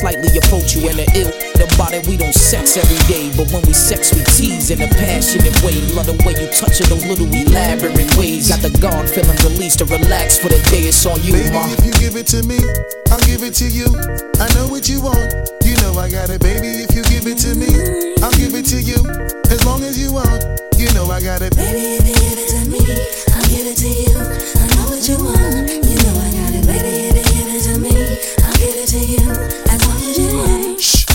slightly approach you in the ill. The body we don't sex every day, but when we sex, we tease in a passionate way. Love the way you touch it, those little elaborate ways. Got the guard feeling released to relax for the day. It's on you, Baby, ma. if you give it to me, I'll give it to you. I know what you want. You know I got it, baby. If you give it to me, I'll give it to you. As long as you want, you know I got it. Baby, if you give it to me, I'll give it to you. I know what you want. You know I got it, baby. If you give it to me, I'll give it to you.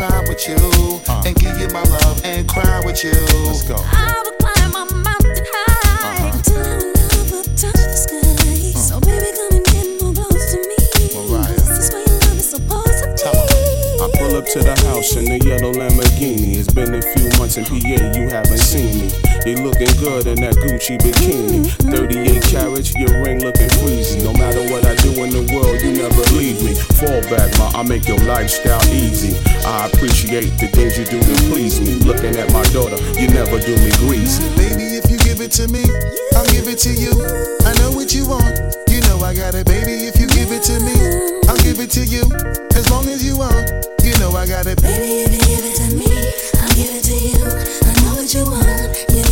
Always try with you. Uh. And give you my love and cry with you. Let's go. I will climb a mountain high till our love will touch the sky. Uh. So baby, come and get more close to me. Mariah. This is where your love is supposed to be. I pull up to the house in the yellow Lamborghini. It's been a few months in PA, you haven't seen me. You looking good in that Gucci bikini. Mm-hmm. 38 carats, your ring looking freezy. No matter what I do in the world, you never leave me. Fall back, ma, I make your lifestyle easy. I appreciate the things you do to please me. Looking at my daughter, you never do me greasy. Baby, if you give it to me, I'll give it to you. I know what you want, you know I got it. Baby, if you give it to me, I'll give it to you. As long as you want, you know I got it. Baby, if you give it to me, I'll give it to you. I know what you want, you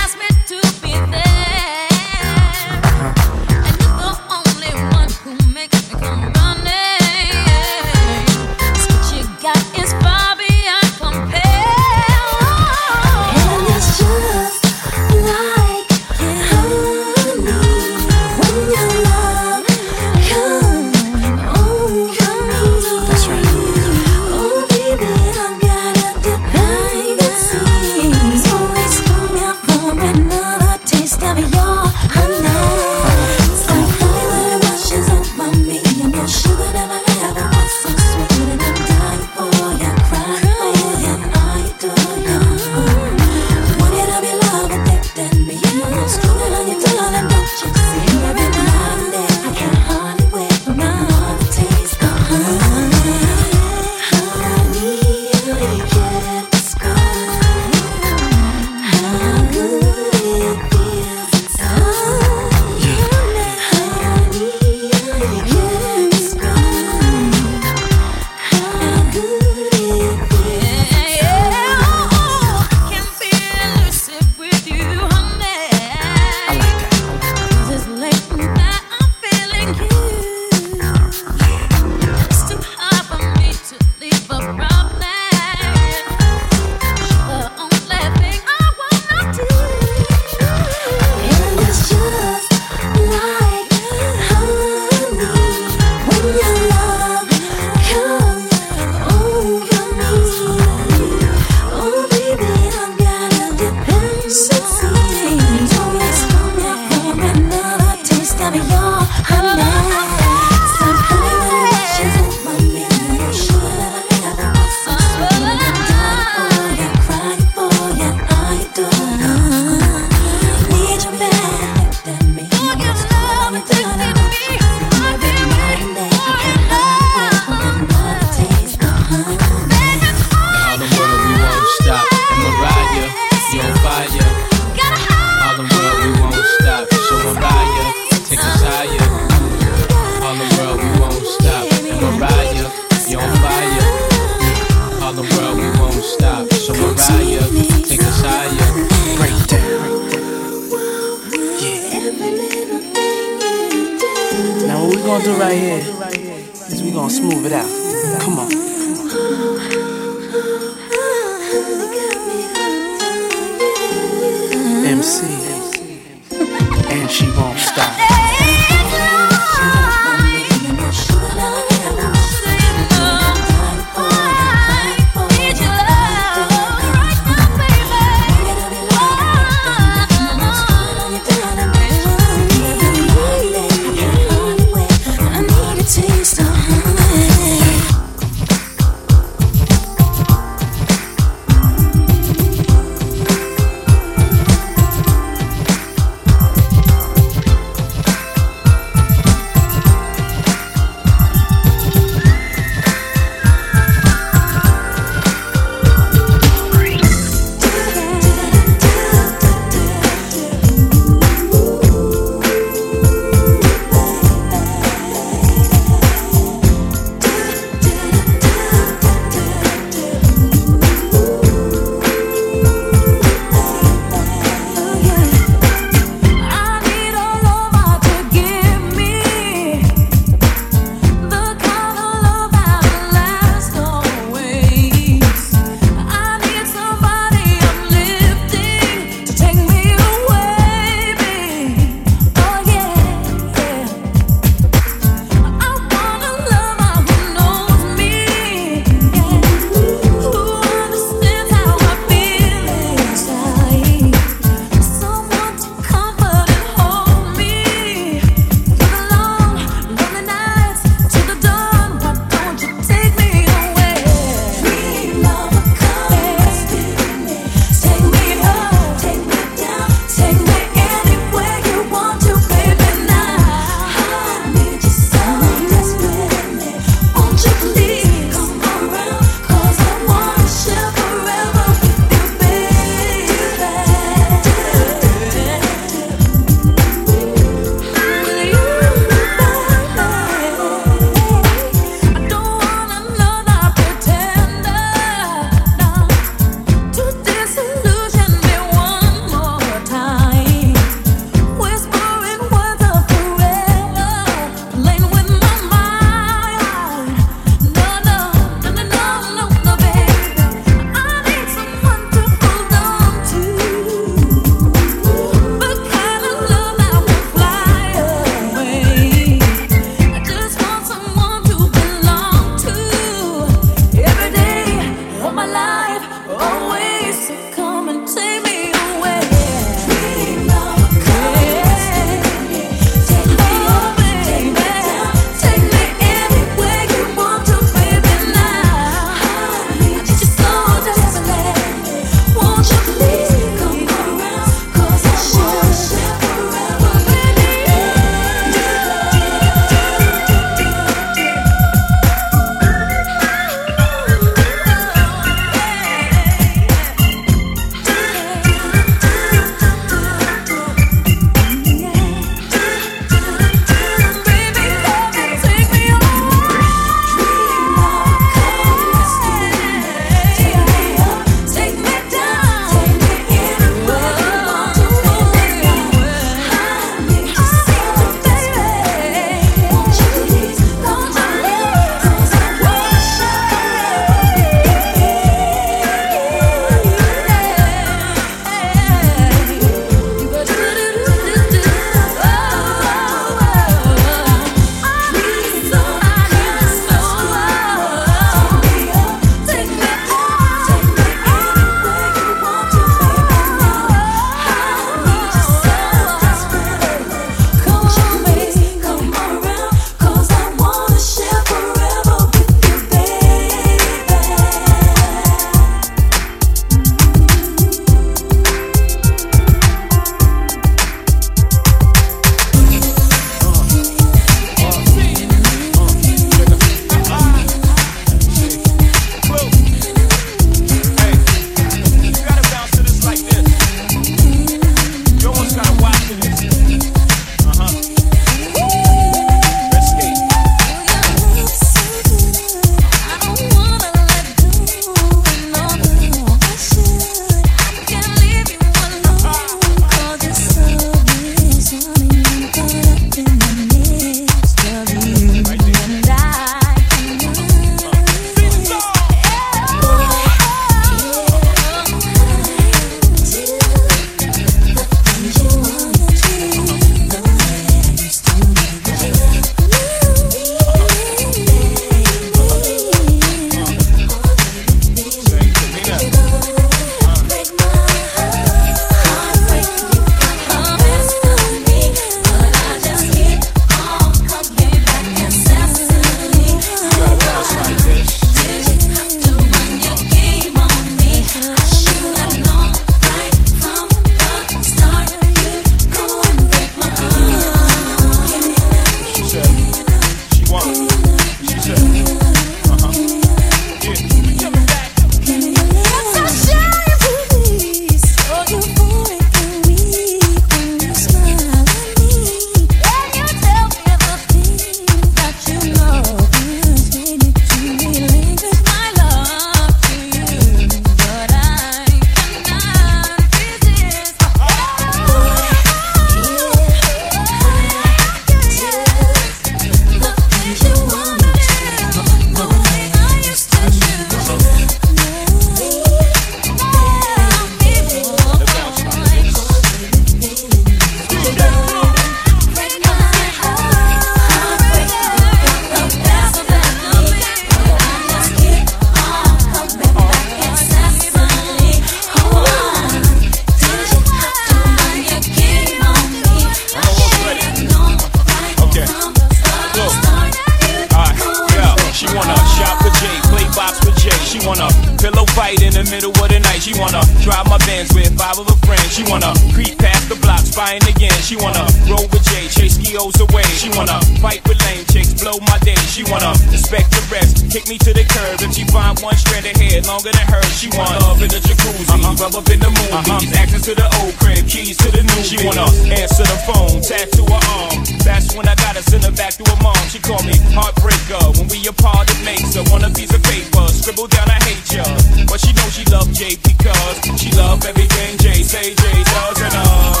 answer the phone, tattoo her arm. That's when I gotta send her back to her mom. She called me heartbreaker. When we apart, it makes her want a piece of paper. Scribble down, I hate ya. But she knows she love Jay because she love everything Jay say Jay does and uh.